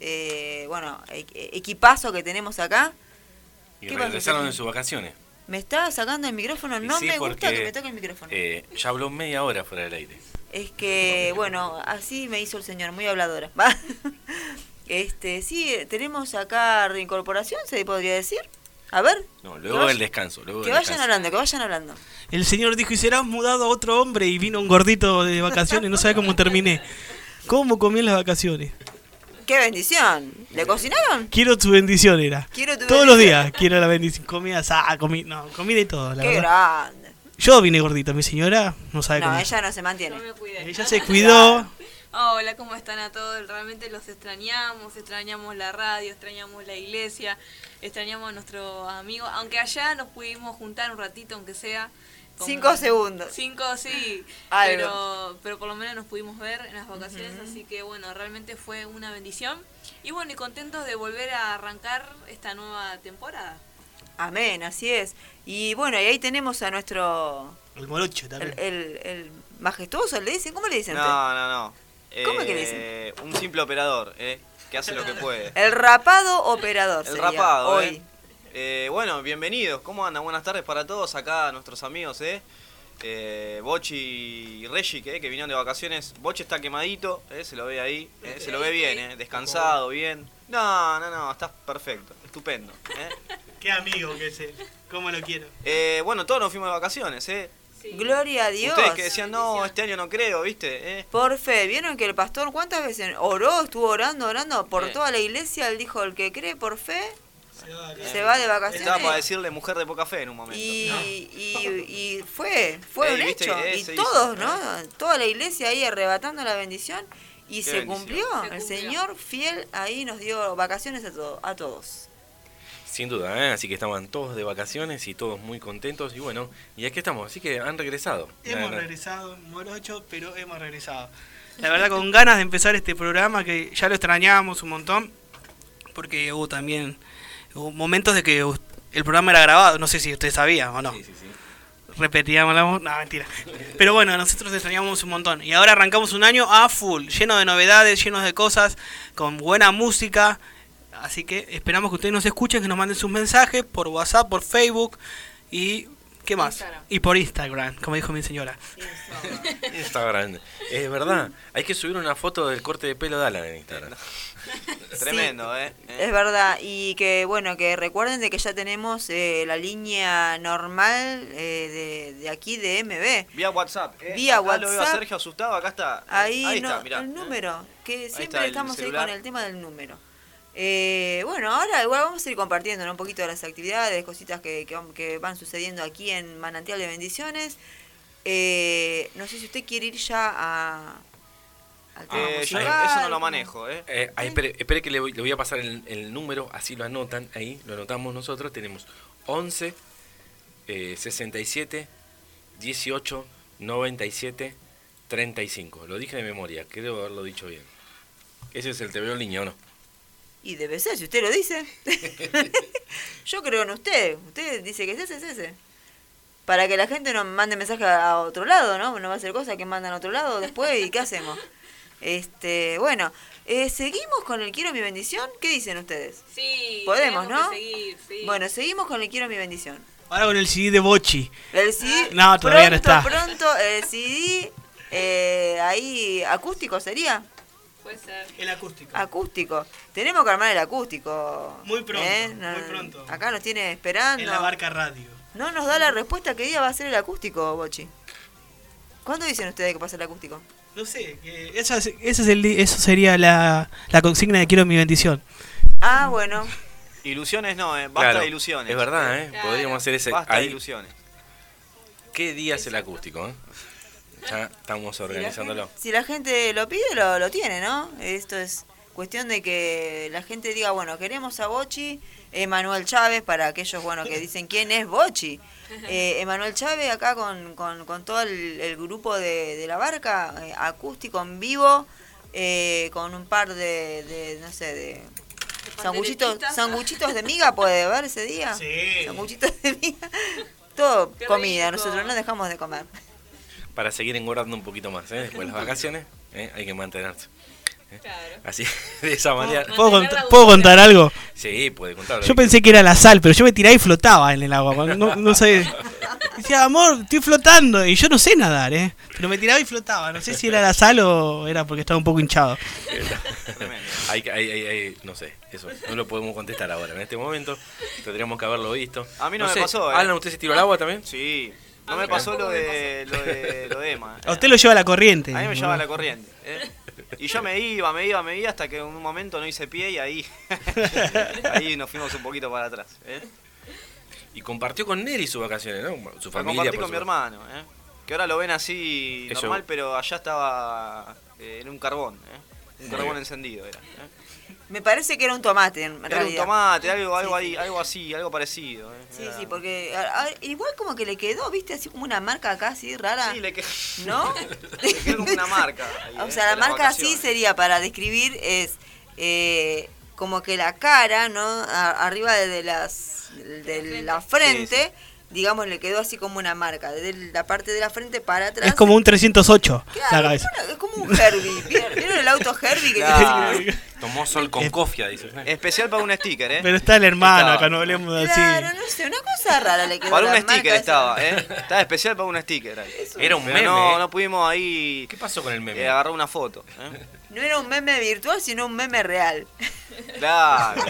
eh, bueno, e- equipazo que tenemos acá. Y ¿Qué pasa, regresaron de sus vacaciones. Me está sacando el micrófono, no sí, me gusta que me toque el micrófono. eh, ya habló media hora fuera del aire. Es que, bueno, así me hizo el señor, muy habladora. Va. Este, sí, tenemos acá reincorporación, se podría decir. A ver, No, luego el descanso. Luego que el vayan descanso. hablando, que vayan hablando. El señor dijo, y serás mudado a otro hombre y vino un gordito de vacaciones, no sabe cómo terminé. ¿Cómo comí en las vacaciones? ¡Qué bendición! ¿Le cocinaron? Quiero tu bendición, era. Quiero tu Todos los días quiero la bendición. Comida, ah, comí, no, comí de todo, la ¡Qué verdad. grande! Yo vine gordito, mi señora no sabe No, cómo. ella no se mantiene. No me cuidé. Ella se cuidó. Hola, ¿cómo están a todos? Realmente los extrañamos, extrañamos la radio, extrañamos la iglesia, extrañamos a nuestros amigos, aunque allá nos pudimos juntar un ratito, aunque sea. Como- Cinco segundos. Cinco, sí, Algo. pero, pero por lo menos nos pudimos ver en las vacaciones, así que bueno, realmente fue una bendición. Y bueno, y contentos de volver a arrancar esta nueva temporada. Amén, así es. Y bueno, y ahí tenemos a nuestro... El morocho El, también. el, el majestuoso, ¿le dicen? ¿Cómo le dicen? No, no, no. ¿Cómo es que Eh, Un simple operador, ¿eh? Que hace lo que puede. El rapado operador El sería rapado, hoy. ¿eh? Eh, Bueno, bienvenidos. ¿Cómo andan? Buenas tardes para todos. Acá nuestros amigos, ¿eh? Eh, Bochi y Reggie, ¿eh? que vinieron de vacaciones. Bochi está quemadito, ¿eh? se lo ve ahí. ¿eh? Se lo ve bien, ¿eh? descansado, bien. No, no, no, estás perfecto, estupendo. ¿eh? Qué amigo que es él. ¿Cómo lo quiero? Eh, bueno, todos nos fuimos de vacaciones. ¿eh? Gloria a Dios. Ustedes que decían, no, este año no creo, ¿viste? ¿eh? Por fe, ¿vieron que el pastor cuántas veces oró, estuvo orando, orando por Eh. toda la iglesia? Él dijo, el que cree por fe Se va acá. se va de vacaciones. Estaba para decirle mujer de poca fe en un momento. Y, y, y fue, fue Ey, un viste hecho. eh, y hizo, todos, eh. ¿no? Toda la iglesia ahí arrebatando la bendición. Y se bendición. cumplió. Se El cumplió. Señor fiel ahí nos dio vacaciones a, a todos. Sin duda, ¿eh? así que estaban todos de vacaciones y todos muy contentos. Y bueno, y aquí estamos, así que han regresado. Hemos regresado, morocho, pero hemos regresado. La verdad, con ganas de empezar este programa que ya lo extrañábamos un montón, porque hubo también momentos de que el programa era grabado, no sé si usted sabía o no. Sí, sí, sí. Repetíamos la voz, no, mentira. Pero bueno, nosotros extrañamos un montón. Y ahora arrancamos un año a full, lleno de novedades, llenos de cosas, con buena música. Así que esperamos que ustedes nos escuchen, que nos manden sus mensajes por WhatsApp, por Facebook y... ¿Qué más? Instagram. Y por Instagram, como dijo mi señora. Instagram. Es verdad, hay que subir una foto del corte de pelo de Alan en Instagram. Tremendo, ¿eh? ¿eh? Es verdad, y que bueno, que recuerden de que ya tenemos eh, la línea normal eh, de, de aquí de MB. Vía WhatsApp. ¿eh? Vía Acá Lo veo a WhatsApp. Sergio asustado, acá está. Ahí, está, no, mirá. el número, que siempre está estamos ahí con el tema del número. Eh, bueno, ahora igual vamos a ir compartiendo ¿no? un poquito de las actividades, cositas que, que, van- que van sucediendo aquí en Manantial de Bendiciones. Eh, no sé si usted quiere ir ya a, Eh, yo eso no lo manejo, ¿eh? Eh, espere, espere que le voy, le voy a pasar el, el número, así lo anotan ahí, lo anotamos nosotros. Tenemos 11 eh, 67 18 97 35. Lo dije de memoria, creo haberlo dicho bien. Ese es el TV en línea, ¿o no? Y debe ser, si usted lo dice. Yo creo en usted. Usted dice que es ese, es ese. Para que la gente no mande mensaje a otro lado, ¿no? No va a ser cosa que mandan a otro lado después y ¿qué hacemos? Este, bueno, eh, seguimos con el quiero mi bendición. ¿Qué dicen ustedes? Sí, Podemos, ¿no? que seguir, sí. Bueno, seguimos con el quiero mi bendición. Ahora con el CD de Bochi. El CD, No, todavía no pronto, está. Pronto, el CD, eh, ahí acústico sería. Puede ser. El acústico. Acústico. Tenemos que armar el acústico. Muy pronto, ¿eh? muy pronto. Acá nos tiene esperando. En la barca radio. No nos da la respuesta qué día va a ser el acústico, Bochi. ¿Cuándo dicen ustedes que pasa el acústico? No sé, que esa, es- ese es el, di- eso sería la, la consigna de quiero mi bendición. Ah, bueno. Ilusiones no, ¿eh? Basta Claro, de ilusiones. Es verdad, ¿eh? Claro. Podríamos hacer ese. Basta de ilusiones. ¿Qué día es el acústico? eh? Ya estamos organizándolo. Si la gente lo pide, lo, lo tiene, ¿no? Esto es cuestión de que la gente diga, bueno, queremos a Bochi, Emanuel Chávez, para aquellos, bueno, que dicen quién es Bochi. Eh, Emanuel Chávez acá con, con, con todo el, el grupo de, de la barca, eh, acústico en vivo, eh, con un par de, de no sé, de sanguchitos, sanguchitos de miga, puede haber ese día. Sí. Sanguchitos de miga. Todo Qué comida, rico. nosotros no dejamos de comer. Para seguir engordando un poquito más, ¿eh? Después de las vacaciones, ¿eh? hay que mantenerse. ¿Eh? Claro. Así, de esa manera. ¿Puedo, cont- ¿puedo contar algo? Sí, puede contar. Yo pensé que era la sal, pero yo me tiraba y flotaba en el agua. No, no sé. Decía, amor, estoy flotando. Y yo no sé nadar, ¿eh? Pero me tiraba y flotaba. No sé si era la sal o era porque estaba un poco hinchado. Hay, hay, hay- hay- no sé, eso no lo podemos contestar ahora. En este momento tendríamos que haberlo visto. A mí no me sé, pasó, ¿eh? Alan, ¿usted se tiró al agua también? Sí. No A me pasó lo de, lo de, lo de Emma. A usted lo lleva la corriente. A mí me llevaba la corriente. ¿eh? Y yo me iba, me iba, me iba hasta que en un momento no hice pie y ahí, ahí nos fuimos un poquito para atrás. ¿eh? Y compartió con Nelly sus vacaciones, ¿no? Su Lo familia. compartí con mi hermano, ¿eh? que ahora lo ven así Eso- normal, pero allá estaba eh, en un carbón. ¿eh? Un Muy carbón bien. encendido era. ¿eh? Me parece que era un tomate en Era un realidad. tomate, algo, algo, Sí, ahí, sí. algo así, algo parecido. ¿eh? Sí, Era- sí, porque a- a- igual como que le quedó, viste, así como una marca acá, así rara. Sí, le quedó, ¿No? le quedó como una marca. ahí, O ¿eh? sea, la marca así sería para describir es eh, como que la cara, ¿no? A- arriba de, de las de la frente, digamos, le quedó así como una marca, desde la parte de la frente para atrás. Es como un 308 la Claro, cabeza. bueno, es como un Herbie. ¿Vieron, vieron el auto Herbie que Claro. tiene? Tomó sol con cofia, dice. Especial para un sticker, ¿eh? Pero está el hermano, acá no hablemos así. Claro, no sé, una cosa rara le quedó. Para un la sticker estaba, ¿eh? Estaba especial para un sticker. ahí. Era un meme. no, ¿eh? no pudimos ahí ¿Qué pasó con el meme? eh, agarrar una foto. ¿eh? No era un meme virtual, sino un meme real. Claro.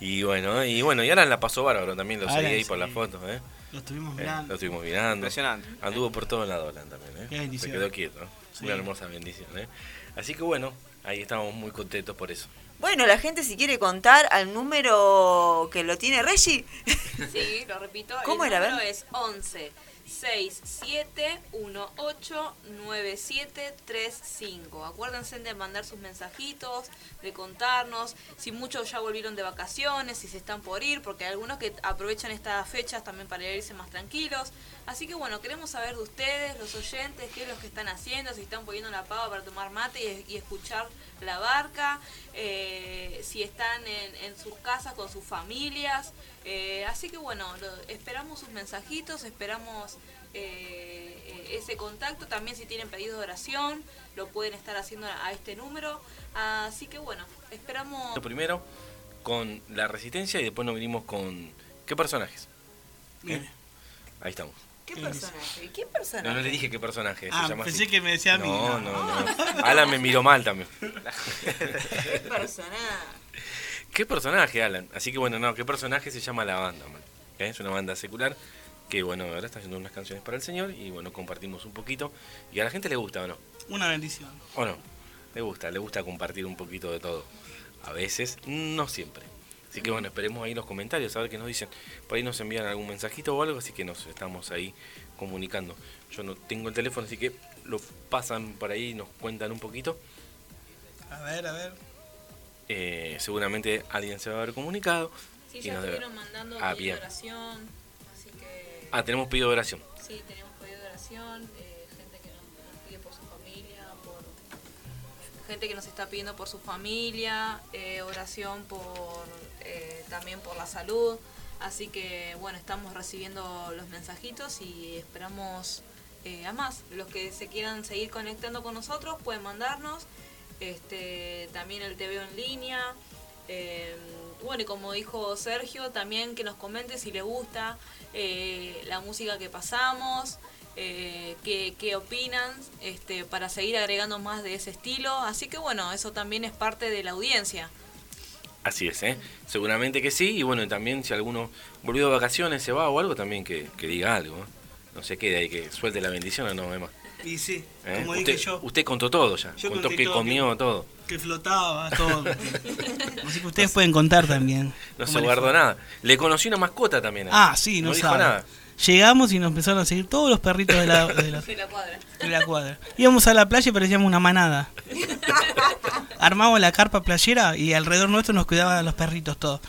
y bueno, y bueno, y Alan la pasó bárbaro también, lo Alan, seguí ahí por sí. la foto, ¿eh? Lo estuvimos Eh, mirando. Lo estuvimos mirando. Impresionante. Anduvo por todos lados Alan también, ¿eh? Qué bendición. Se quedó quieto. Una hermosa bendición, ¿eh? Así que bueno, ahí estamos muy contentos por eso. Bueno, la gente si quiere contar al número que lo tiene Reggie. Sí, lo repito. ¿Cómo el era? Número ver. es 11 67 18 97 35. Acuérdense de mandar sus mensajitos, de contarnos si muchos ya volvieron de vacaciones, si se están por ir, porque hay algunos que aprovechan estas fechas también para irse más tranquilos. Así que bueno, queremos saber de ustedes, los oyentes, qué es lo que están haciendo, si están poniendo la pava para tomar mate y, escuchar la barca, eh, si están en, en sus casas con sus familias. Eh, así que bueno, esperamos sus mensajitos, esperamos eh, eh, ese contacto. También si tienen pedido de oración, lo pueden estar haciendo a, este número. Así que bueno, esperamos... Primero con la resistencia y después nos vinimos con. ¿Qué personajes? Bien. Ahí estamos. ¿Qué personaje? ¿Qué personaje? No, no le dije qué personaje. se Ah, llama pensé así. que me decía a mí. No, No. no, no. Alan me miró mal también. ¿Qué personaje? ¿Qué personaje, Alan? Así que bueno, no, ¿qué personaje se llama la banda? man? ¿Eh? Es una banda secular que bueno, ahora está haciendo unas canciones para el Señor y bueno, compartimos un poquito. Y a la gente le gusta, ¿o no? Una bendición. ¿O no? Le gusta, le gusta compartir un poquito de todo. A veces, no siempre. Así que bueno, esperemos ahí los comentarios, a ver qué nos dicen. Por ahí nos envían algún mensajito o algo, así que nos estamos ahí comunicando. Yo no tengo el teléfono, así que lo pasan por ahí y nos cuentan un poquito. A ver, a ver. Eh, seguramente alguien se va a haber comunicado. Sí, y ya nos debe- estuvieron mandando Ah, bien. oración. Ah, tenemos pedido de oración. Sí, tenemos pedido de oración, eh, gente que nos, pide por su familia, por gente que nos está pidiendo por su familia, eh, oración por eh, también por la salud. Así que bueno, estamos recibiendo los mensajitos y esperamos a más. Los que se quieran seguir conectando con nosotros pueden mandarnos. Este, también el TV en línea. Bueno, y como dijo Sergio, también que nos comente si le gusta eh, la música que pasamos, eh, qué, qué opinan, este, para seguir agregando más de ese estilo. Así que bueno, eso también es parte de la audiencia. Así es, ¿eh? Seguramente que sí. Y bueno, y también si alguno volvió de vacaciones, se va o algo, también que, que diga algo. ¿eh? No se quede ahí, que suelte la bendición o no, Emma. Y sí, ¿Eh? como usted, dije yo, usted contó todo ya. Yo contó que todo, comió todo. Que flotaba todo. Así que ustedes pueden contar también. No se guardó nada. Le conocí una mascota también. ¿eh? Ah, sí, no, no dijo sabe. nada. Llegamos y nos empezaron a seguir todos los perritos de la, de la, De la cuadra. de la cuadra. Íbamos a la playa y parecíamos una manada. Armamos la carpa playera y alrededor nuestro nos cuidaban los perritos todos.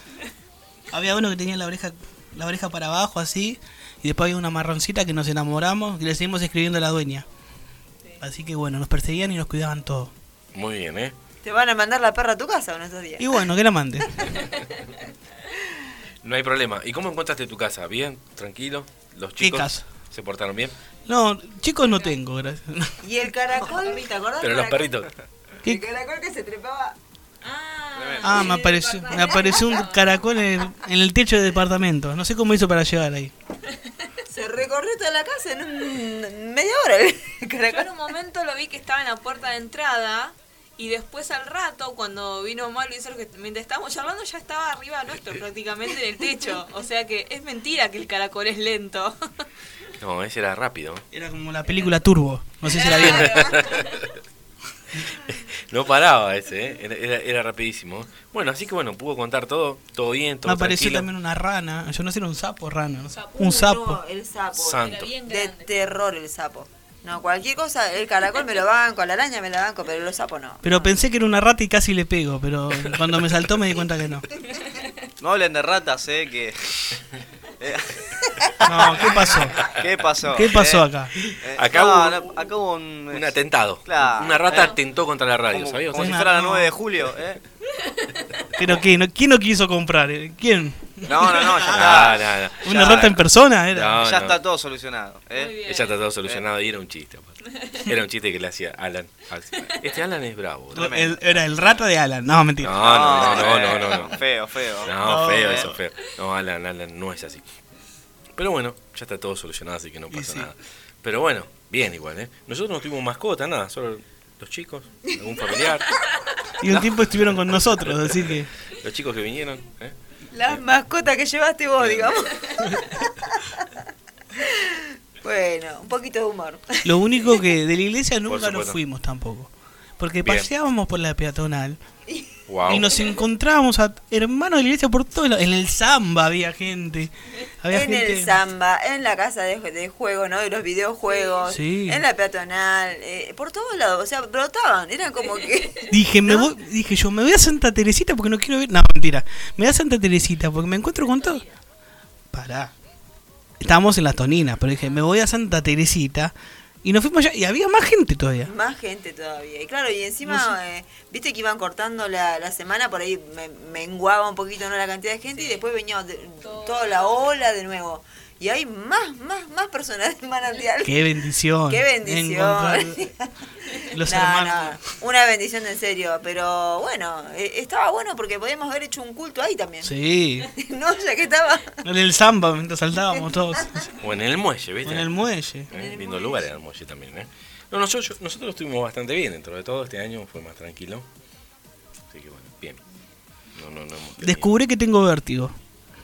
Había uno que tenía la oreja, la oreja para abajo así, y después había una marroncita que nos enamoramos y le seguimos escribiendo a la dueña. Así que bueno, nos perseguían y nos cuidaban todos. Muy bien, ¿eh? ¿Te van a mandar la perra a tu casa en estos días? Y bueno, que la mande. No hay problema. ¿Y cómo encontraste tu casa? ¿Bien? ¿Tranquilo? ¿Los ¿Qué chicos casa? se portaron bien? No, chicos no tengo, gracias. ¿Y el caracol? ¿Te acordás? Pero los perritos. ¿Qué? El caracol que se trepaba. Ah, me apareció, me apareció un caracol en el, en el techo del departamento. No sé cómo hizo para llegar ahí. Se recorrió toda la casa en un- media hora el Yo en un momento lo vi que estaba en la puerta de entrada y después al rato, cuando vino Malo y que mientras estábamos charlando, ya estaba arriba nuestro, prácticamente en el techo. O sea que es mentira que el caracol es lento. No, ese era rápido. Era como la película Turbo. No sé si la vieron. No paraba ese, ¿eh? era, rapidísimo. Bueno, así que bueno, pudo contar todo, todo bien, Me todo apareció tranquilo. también una rana. Yo no sé, era un sapo rana. no. Sapo. Un sapo. No, el sapo. Santo. Era bien De terror el sapo. No, cualquier cosa, el caracol me lo banco, la araña me la banco, pero los sapos no. Pero pensé que era una rata y casi le pego. Pero cuando me saltó me di cuenta que no. No hablen de ratas, eh, que... Eh, No, ¿qué pasó? ¿Qué pasó? ¿Qué pasó Eh, acá? eh, Acá no, hubo no, acá hubo un... Un atentado. Claro. Una rata Eh. atentó contra la radio, Como, ¿sabías? como si fuera la no. 9 de julio, ¿eh? ¿Pero qué? ¿No- ¿Quién no quiso comprar? eh? ¿Quién? No, no, no, ya está. no, no. ¿Una Ya. rata en persona? Era. No, ya no. está todo solucionado, ¿eh? Ella está todo solucionado y era un chiste. aparte. Era un chiste que le hacía Alan. Este Alan es bravo. ¿no? El- era el rata de Alan. No, mentira. No, no, no, no, no, no. Feo, feo. No, No, feo, eso feo. No, Alan, Alan no es así. Pero bueno, ya está todo solucionado, así que no pasa sí. nada. Pero bueno, bien igual, ¿eh? Nosotros no tuvimos mascota, nada, solo los chicos, algún familiar, Y un tiempo estuvieron con nosotros, así que. los chicos que vinieron, ¿eh? Las mascotas que llevaste vos, digamos. bueno, un poquito de humor. Lo único que de la iglesia nunca nos fuimos tampoco. Porque Bien. paseábamos por la peatonal Wow. y nos encontrábamos a hermanos de la iglesia por todo. En el samba había gente. Había en gente. el samba, en la casa de, de juego, ¿no? De los videojuegos, Sí. en la peatonal, eh, por todos lados, o sea, brotaban, eran como que... Dije, me voy, dije yo, me voy a Santa Teresita porque no quiero ver. No, mentira. Me voy a Santa Teresita porque me encuentro con todo. Pará. Estábamos en las toninas, pero dije, me voy a Santa Teresita. Y nos fuimos allá y había más gente todavía. Más gente todavía. Y claro, y encima, eh, viste que iban cortando la, la semana, por ahí me, menguaba un poquito ¿no? la cantidad de gente y después venía de- toda la ola de nuevo. Y hay más, más, más personas en manantial. Qué bendición. Qué bendición. encontrar Los No, hermanos. no, una bendición en serio, pero bueno, eh, estaba bueno porque podíamos haber hecho un culto ahí también. Sí. no, ya que estaba. En el samba mientras saltábamos todos. O en el muelle, ¿viste? En el muelle. ¿Eh? Lindo lugar era el muelle también, ¿eh? No, nosotros, nosotros estuvimos bastante bien dentro de todo. Este año fue más tranquilo. Así que bueno, bien. No, no, no hemos Descubrí que tengo vértigo.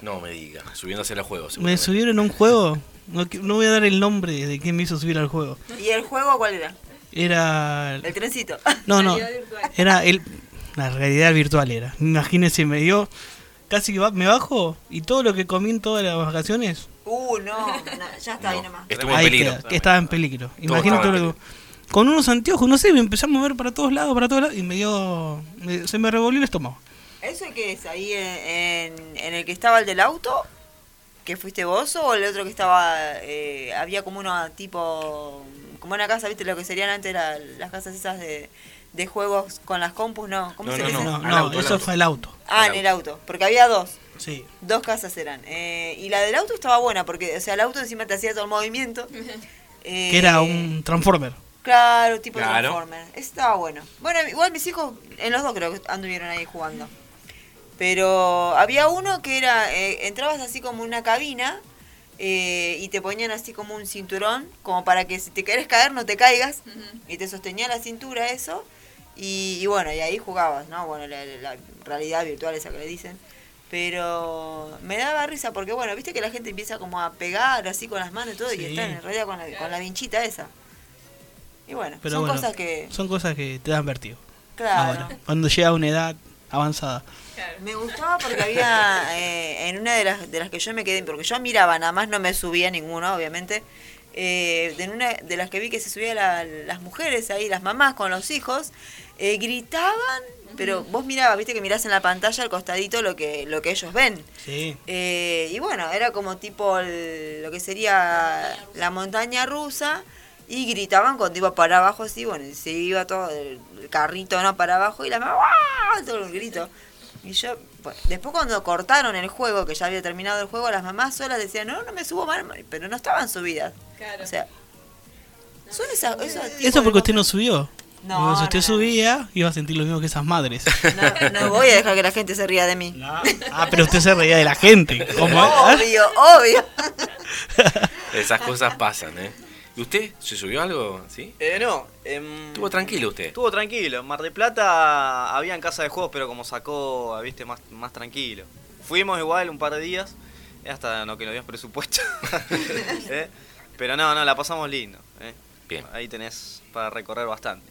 No me diga, subiéndose a los juegos. Me subieron a un juego. No, no voy a dar el nombre de quién me hizo subir al juego. ¿Y el juego cuál era? Era. El trencito. No, no. Era el. La realidad virtual era. Imagínense, me dio. Casi que me bajo y todo lo que comí en todas las vacaciones. Uh, no, no, ya está ahí No, nomás. estuvo en ahí peligro. queda, que estaba en peligro. Imagínate lo que- Con unos anteojos, no sé, me empecé a mover para todos lados, para todos lados y me dio. me- se me revolvió el estómago. ¿Eso qué es? ¿Ahí en, en- en el que estaba el del auto? ¿Que fuiste vos o el otro que estaba... eh, había como uno tipo... Como una casa, ¿viste? Lo que serían antes la- las casas esas de, de juegos con las compus, ¿no? ¿Cómo No, se no? No, auto, eso fue el auto. Ah, en el auto. Porque había dos. Sí. Dos casas eran. Eh, y la del auto estaba buena porque, o sea, el auto encima te hacía todo el movimiento. Eh, Que era un Transformer. Claro, tipo Claro. Transformer. Estaba bueno. Bueno, igual mis hijos, en los dos creo que anduvieron ahí jugando. Pero había uno que era, eh, entrabas así como en una cabina eh, y te ponían así como un cinturón, como para que si te querés caer no te caigas. Y te sostenía la cintura eso. Y, y bueno, y ahí jugabas, ¿no? Bueno, la, la realidad virtual esa que le dicen. Pero me daba risa porque, bueno, viste que la gente empieza como a pegar así con las manos y todo, y están en realidad con la, con la vinchita esa. Y bueno, Pero son bueno, cosas que, Son cosas que te dan vértigo. claro, Ahora, cuando llega a una edad avanzada. me gustaba porque había eh, en una de las, de las que yo me quedé, porque yo miraba, nada más no me subía ninguna, obviamente. Eh, de una de las que vi que se subían la- las mujeres ahí, las mamás con los hijos, eh, gritaban, pero vos mirabas, viste que mirás en la pantalla al costadito lo que, lo que ellos ven. Sí. Eh, y bueno, era como tipo el- lo que sería la montaña rusa y gritaban cuando iba para abajo así, bueno, y se iba todo el, carrito no para abajo y la mamá ¡guau! todo el grito. Y yo, pues, después cuando cortaron el juego, que ya había terminado el juego, las mamás solas decían, no, no me subo más, pero no estaban subidas. Claro. O sea, son esas... esos tipos Eso porque usted no subió. No, si no, usted no. subía, iba a sentir lo mismo que esas madres. No, no voy a dejar que la gente se ría de mí. Ah, pero usted se reía de la gente. ¿Cómo? Obvio, obvio. Esas cosas pasan, ¿eh? ¿Y usted se subió algo? ¿Sí? Eh, no. em, Estuvo tranquilo usted. Estuvo tranquilo. En Mar de Plata había en casa de juegos, pero como sacó, viste, más, más tranquilo. Fuimos igual un par de días, eh, hasta no que nos dio presupuesto. Eh, Pero no, no, la pasamos lindo. eh. Bien. Ahí tenés para recorrer bastante.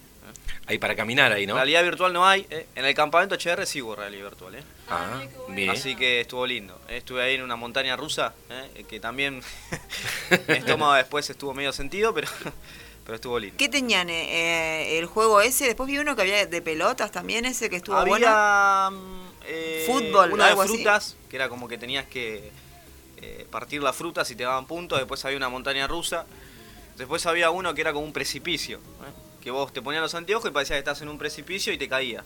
Hay para caminar ahí, ¿no? Realidad virtual no hay. eh. En el campamento HR sí hubo realidad virtual. eh. Ah, bien. Así que estuvo lindo. Eh, Estuve ahí en una montaña rusa, eh, que también mi estómago después estuvo medio sentido, pero, pero estuvo lindo. ¿Qué tenían? el juego ese. Después vi uno que había de pelotas también, ese que estuvo bueno. Había mm, eh, Fútbol, uno de así. frutas, que era como que tenías que eh, partir las frutas y te daban puntos. Después había una montaña rusa. Después había uno que era como un precipicio. ¿eh? Que vos te ponías los anteojos y parecía que estás en un precipicio y te caías.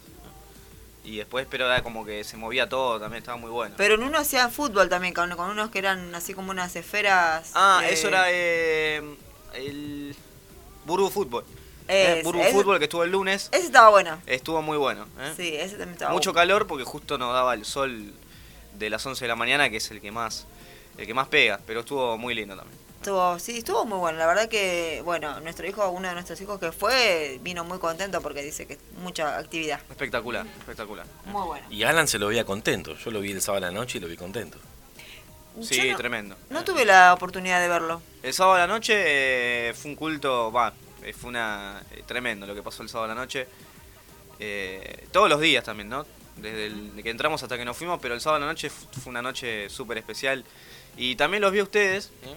Y después, pero era como que se movía todo, también estaba muy bueno. Pero en uno hacían fútbol también, con, con unos que eran así como unas esferas. Ah, eh, eso era eh, el Burbu Fútbol. Eh, Burbu ese- Fútbol que estuvo el lunes. Ese estaba bueno. Estuvo muy bueno. ¿eh? Sí, ese también estaba Mucho bueno. calor porque justo nos daba el sol de las 11 de la mañana, que es el que más el que más pega, pero estuvo muy lindo también. Estuvo, sí, estuvo muy bueno. La verdad que, bueno, nuestro hijo, uno de nuestros hijos que fue, vino muy contento porque dice que mucha actividad. Espectacular, espectacular. Muy bueno. Y Alan se lo veía contento. Yo lo vi el sábado a la noche y lo vi contento. Sí, no, tremendo. no tuve la oportunidad de verlo. El sábado a la noche eh, fue un culto, va, eh, fue una eh, tremendo lo que pasó el sábado a la noche. Eh, todos los días también, ¿no? Desde el- de que entramos hasta que nos fuimos, pero el sábado a la noche fu- fue una noche súper especial. Y también los vi a ustedes, ¿eh?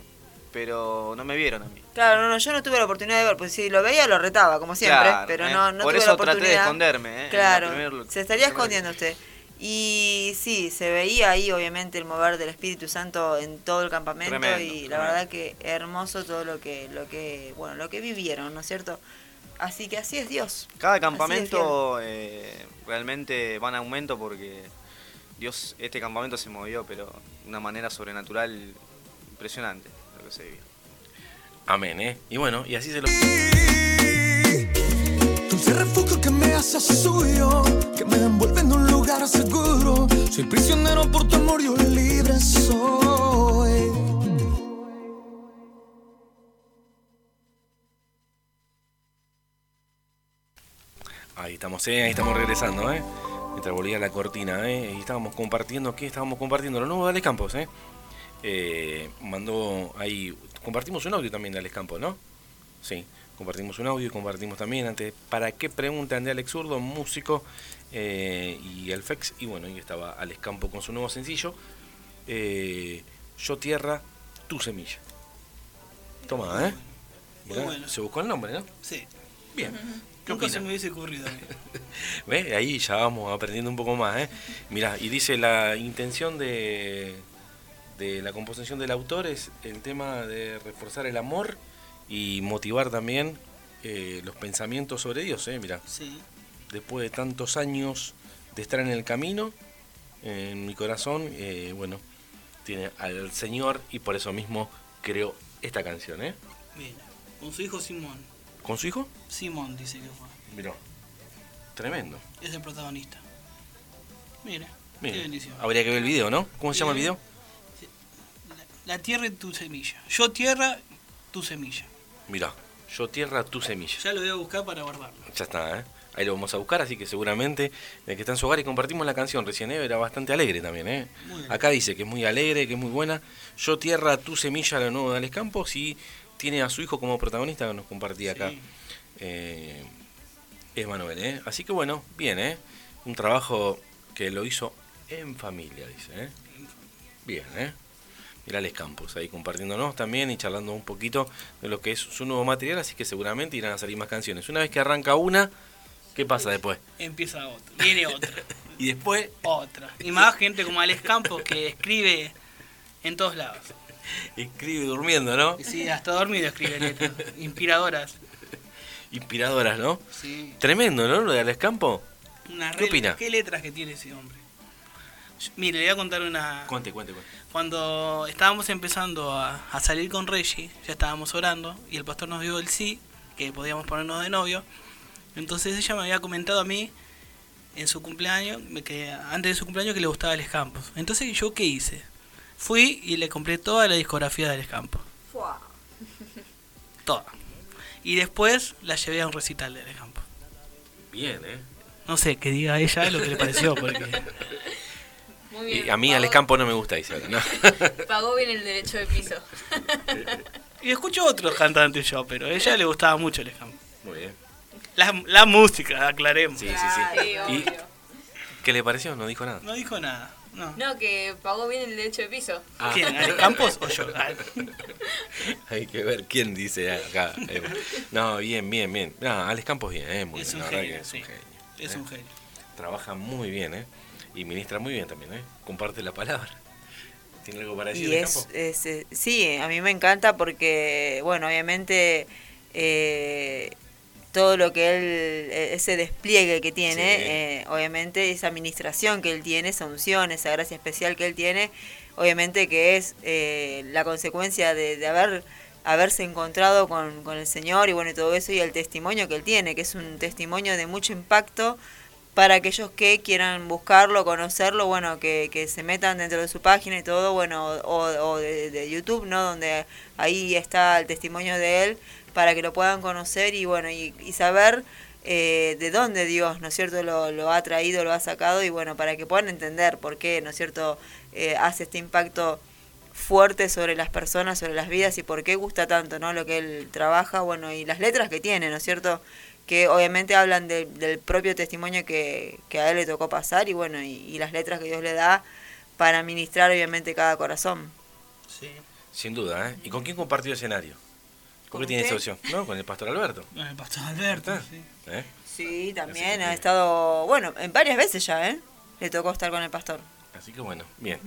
Pero no me vieron a mí. Claro, no, no, yo no tuve la oportunidad de ver, pues si lo veía lo retaba, como siempre, Claro, pero eh. no, no Por tuve eso la traté de oportunidad. esconderme, ¿eh? Claro, primer- se estaría escondiendo usted. Y sí, se veía ahí obviamente el mover del Espíritu Santo en todo el campamento Tremendo, y la verdad que hermoso todo lo que lo que bueno, lo que vivieron, ¿no es cierto? Así que así es Dios. Cada campamento eh, realmente va en aumento porque Dios, este campamento se movió, pero de una manera sobrenatural impresionante que se. Amén, ¿eh? Y bueno, y así se lo... Dulce refugio que me hace suyo, que me envuelve en un lugar seguro. Soy prisionero por tu amor, yo libre soy. Ahí estamos, ¿eh? Ahí estamos regresando, ¿eh? Mientras volvía la cortina, ¿eh? Y estábamos compartiendo, ¿qué? Estábamos compartiendo lo nuevo de Campos, ¿eh? Eh, mandó ahí... Compartimos un audio también de Alex Campos, ¿no? Sí, compartimos un audio y compartimos también antes... ¿Para qué preguntan de Alex Zurdo, músico eh, y el FEX? Y bueno, ahí estaba Alex Campos con su nuevo sencillo. eh, Yo tierra, tu semilla. Toma, ¿eh? Mirá, bueno. Se buscó el nombre, ¿no? Sí. Bien. ¿Qué Nunca opina? se me hubiese ocurrido. ¿Ves? Ahí ya vamos aprendiendo un poco más, ¿eh? Mira, y dice la intención de, de la composición del autor es el tema de reforzar el amor y motivar también eh, los pensamientos sobre Dios, ¿eh? Mira, Sí. después de tantos años de estar en el camino, en mi corazón, eh, bueno, tiene al Señor y por eso mismo creó esta canción, ¿eh? Mira. Con su hijo Simón. ¿Con su hijo? Simón dice que fue. Mirá, tremendo. Es el protagonista. Mira. Mira, Qué bendición. habría que ver el video, ¿no? ¿Cómo se llama el video? La, tierra y tu semilla. Yo tierra, tu semilla. Mira, yo tierra tu semilla. Ya lo voy a buscar para guardarlo. Ya está, ¿eh? Ahí lo vamos a buscar, así que seguramente el que está en su hogar y compartimos la canción recién, ¿eh? era bastante alegre también, ¿eh? Acá dice que es muy alegre, que es muy buena. Yo tierra tu semilla, lo nuevo de Alex Campos, y tiene a su hijo como protagonista que nos compartía acá. Sí. Eh, es Manuel, ¿eh? Así que bueno, bien, ¿eh? Un trabajo que lo hizo en familia, dice, ¿eh? Bien, ¿eh? Mira Alex Campos ahí compartiéndonos también y charlando un poquito de lo que es su nuevo material, así que seguramente irán a salir más canciones. Una vez que arranca una, ¿qué pasa después? Empieza otra. Viene otra. Y después, otra. Y más gente como Alex Campos que escribe en todos lados. escribe durmiendo, ¿no? Sí, hasta dormido escribe letras. Inspiradoras. Inspiradoras, ¿no? Sí. Tremendo, ¿no? Lo de Alex Campos. Una ¿Qué opina? ¿Qué letras que tiene ese hombre? Mire, le voy a contar una... Cuente, cuente, cuente. Cuando estábamos empezando a, a salir con Reggie, ya estábamos orando, y el pastor nos dio el sí, que podíamos ponernos de novio, Entonces ella me había comentado a mí en su cumpleaños, que antes de su cumpleaños que le gustaba Les Campos. Entonces yo qué hice? Fui y le compré toda la discografía de Les Campos. Fua. Toda. Y después la llevé a un recital de Les Campos. Bien, ¿eh? No sé, que diga ella lo que le pareció, porque... Muy bien. Y a mí, al Pagó- campo no me gusta, dice ¿no? Pagó bien el derecho de piso. Y escucho otros cantantes yo, pero a ella le gustaba mucho Les Campos. Muy bien. La, la música, aclaremos. Sí, sí, sí. Ay, ¿Y qué le pareció? No dijo nada. No dijo nada. No. No, que pagó bien el derecho de piso. Ah. ¿Quién? ¿Ale Campos o yo? Ah, Hay que ver quién dice acá. No, bien, bien, bien. No, Alex Campos bien, ¿eh? Muy Es bien. un la verdad genio, que es sí. un genio. Es ¿eh? un genio. Trabaja muy bien, ¿eh? Y ministra muy bien también, ¿eh? Comparte la palabra. ¿Tiene algo para decir Y Alex es, Campos? es, eh, sí, a mí me encanta porque, bueno, obviamente eh, todo lo que él, eh, ese despliegue que tiene, Sí. eh, obviamente esa administración que él tiene, esa unción, esa gracia especial que él tiene, obviamente que es eh, la consecuencia de, de haber haberse encontrado con, con el Señor y bueno y todo eso y el testimonio que él tiene, que es un testimonio de mucho impacto para aquellos que quieran buscarlo, conocerlo, bueno, que, que se metan dentro de su página y todo, bueno, o, o de, de YouTube, ¿no? Donde ahí está el testimonio de él, para que lo puedan conocer y bueno, y, y saber eh, de dónde Dios, ¿no es cierto?, lo, lo ha traído, lo ha sacado y bueno, para que puedan entender por qué, ¿no es cierto?, eh, hace este impacto fuerte sobre las personas, sobre las vidas y por qué gusta tanto, ¿no? Lo que él trabaja, bueno, y las letras que tiene, ¿no es cierto? Que obviamente hablan de- del propio testimonio que, que a él le tocó pasar y bueno, y, y las letras que Dios le da para ministrar obviamente cada corazón. Sí. Sin duda, ¿eh? ¿Y con quién compartió escenario? ¿Con ¿Con qué tiene usted? socio? ¿No? Con el pastor Alberto. Con el pastor Alberto, Ah. sí. ¿Eh? Sí, también que- ha estado, bueno, en varias veces ya, ¿eh? Le tocó estar con el pastor. Así que bueno, bien.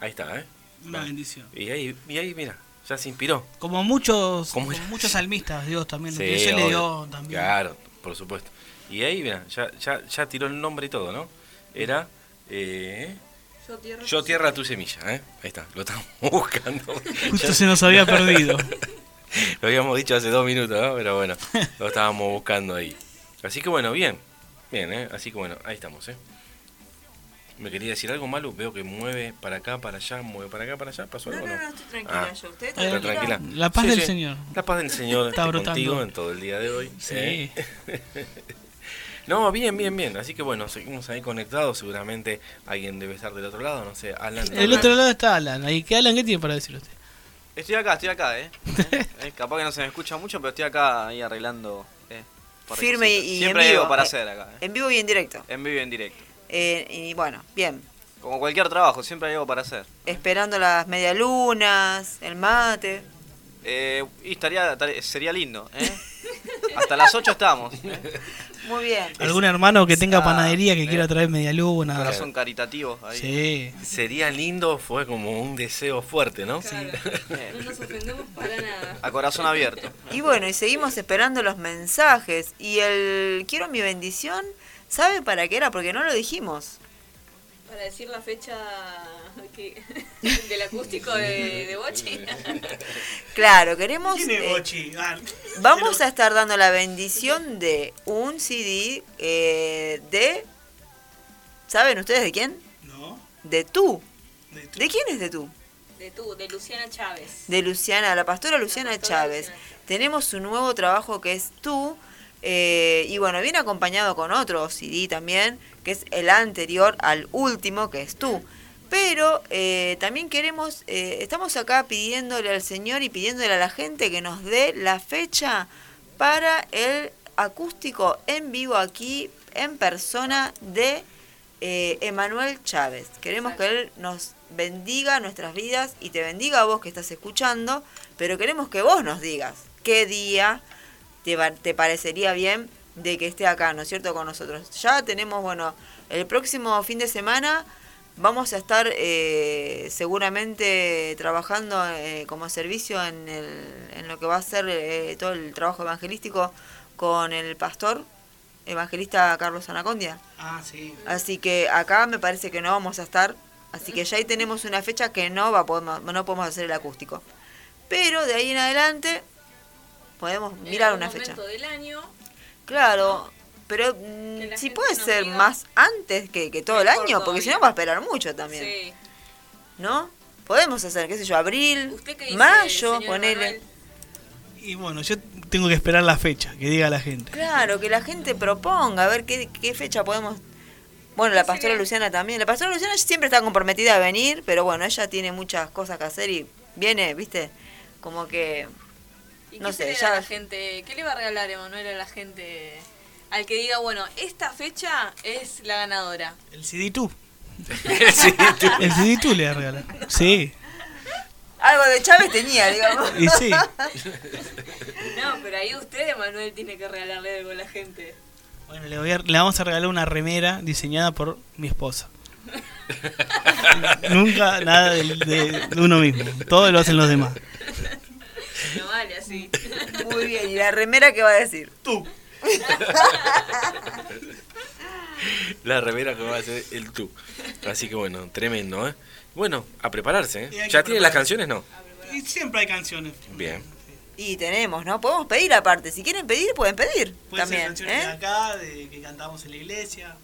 Ahí está, ¿eh? Una bendición. Y ahí, y ahí mira, ya se inspiró. Como muchos, ¿Cómo como muchos salmistas, Dios también. Sí, Dios le dio también. Claro, por supuesto. Y ahí, mira, ya, ya, ya tiró el nombre y todo, ¿no? Era eh, Yo tierra. Yo tierra tu semilla, ¿eh? Ahí está, lo estamos buscando. Justo se nos había perdido. Lo habíamos dicho hace dos minutos, ¿no? Pero bueno, lo estábamos buscando ahí. Así que bueno, bien. Bien, ¿eh? Así que bueno, ahí estamos, ¿eh? ¿Me quería decir algo malo? Veo que mueve para acá, para allá, mueve para acá, para allá. ¿Pasó No, algo? no, no, estoy tranquila Ah. yo. ¿Usted está ¿Está tranquila? La paz Sí, del sí. Señor. La paz del Señor Está contigo en todo el día de hoy. Sí. ¿eh? No, bien, bien, bien. Así que bueno, seguimos ahí conectados. Seguramente alguien debe estar del otro lado. No sé, Alan. El otro lado está Alan. Ahí, ¿Qué Alan qué tiene para decir usted? Estoy acá, estoy acá, ¿eh? Eh, Capaz que no se me escucha mucho, pero estoy acá ahí arreglando. eh, Firme y- cositas. y Siempre en hay vivo, algo para hacer acá, ¿eh? En vivo y en directo. En vivo y en directo. Eh, y bueno, bien. Como cualquier trabajo, siempre hay algo para hacer. Esperando las medialunas, el mate. Eh, y estaría, sería lindo, ¿eh? Hasta las 8 estamos. Muy bien. ¿Algún hermano que tenga panadería que eh. quiera traer media luna? Corazón caritativo ahí. Sí. Sería lindo, fue como un deseo fuerte, ¿no? Claro. No nos ofendemos para nada. a corazón abierto. Y bueno, y seguimos esperando los mensajes. Y el quiero mi bendición, ¿sabe para qué era? Porque no lo dijimos. Para decir la fecha que- del acústico de, de Bochi. Claro, queremos... ¿Quién es eh, Bochi? Ah, vamos a estar dando la bendición de un CD eh, de... ¿Saben ustedes de quién? No. De tú. de tu- ¿De quién es de tú? De tú, de Luciana Chávez. de Luciana, la pastora Luciana pastora Chávez. Luciana Chávez. Tenemos un nuevo trabajo que es Tú, eh, y bueno, viene acompañado con otro CD también, que es el anterior al último, que es Tú. Pero eh, también queremos, eh, estamos acá pidiéndole al Señor y pidiéndole a la gente que nos dé la fecha para el acústico en vivo aquí, en persona, de Emanuel Chávez. Queremos que él nos bendiga nuestras vidas y te bendiga a vos que estás escuchando, pero queremos que vos nos digas qué día te, te parecería bien de que esté acá, ¿no es cierto?, con nosotros. Ya tenemos, bueno, el próximo fin de semana vamos a estar eh, seguramente trabajando eh, como servicio en, el, en lo que va a ser eh, todo el trabajo evangelístico con el pastor evangelista Carlos Anacondia. Ah, sí. Así que acá me parece que no vamos a estar. Así que ya ahí tenemos una fecha que no va podemos, no podemos hacer el acústico. Pero de ahí en adelante podemos En mirar algún una fecha. del año. Claro, Pero mm, si puede ser diga. más antes que, que todo el año, porque si no va a esperar mucho también, Sí. ¿no? Podemos hacer, qué sé yo, abril, ¿Usted qué dice, mayo, ponele. Manuel? Y bueno, yo tengo que esperar la fecha, que diga la gente. Claro, que la gente proponga, a ver qué, qué fecha podemos... Bueno, la ¿Qué pastora sería? Luciana también. La pastora Luciana siempre está comprometida a venir, pero bueno, ella tiene muchas cosas que hacer y viene, viste, como que... ¿Y No qué sé, ya- a la gente? ¿Qué le va a regalar Emanuel a la gente? Al que diga, bueno, esta fecha es la ganadora. El CD tú. Sí, tú. El CD tú le va a regalar. Sí, Algo de Chávez tenía, digamos. y sí. No, pero ahí usted, Emanuel, tiene que regalarle algo a la gente. Bueno, le, voy a- le vamos a regalar una remera diseñada por mi esposa. Nunca nada de, de- de uno mismo. Todo lo hacen los demás. Muy bien, ¿y la remera qué va a decir? Tú. La remera que va a ser el tú. Así que bueno, tremendo, ¿eh? Bueno, a prepararse, ¿eh? ¿Ya tienen las canciones? No. Y siempre hay canciones. Bien. Y tenemos, ¿no? Podemos pedir aparte. Si quieren pedir, pueden pedir Pueden ser también. canciones de ¿eh? acá, de que cantamos en la iglesia.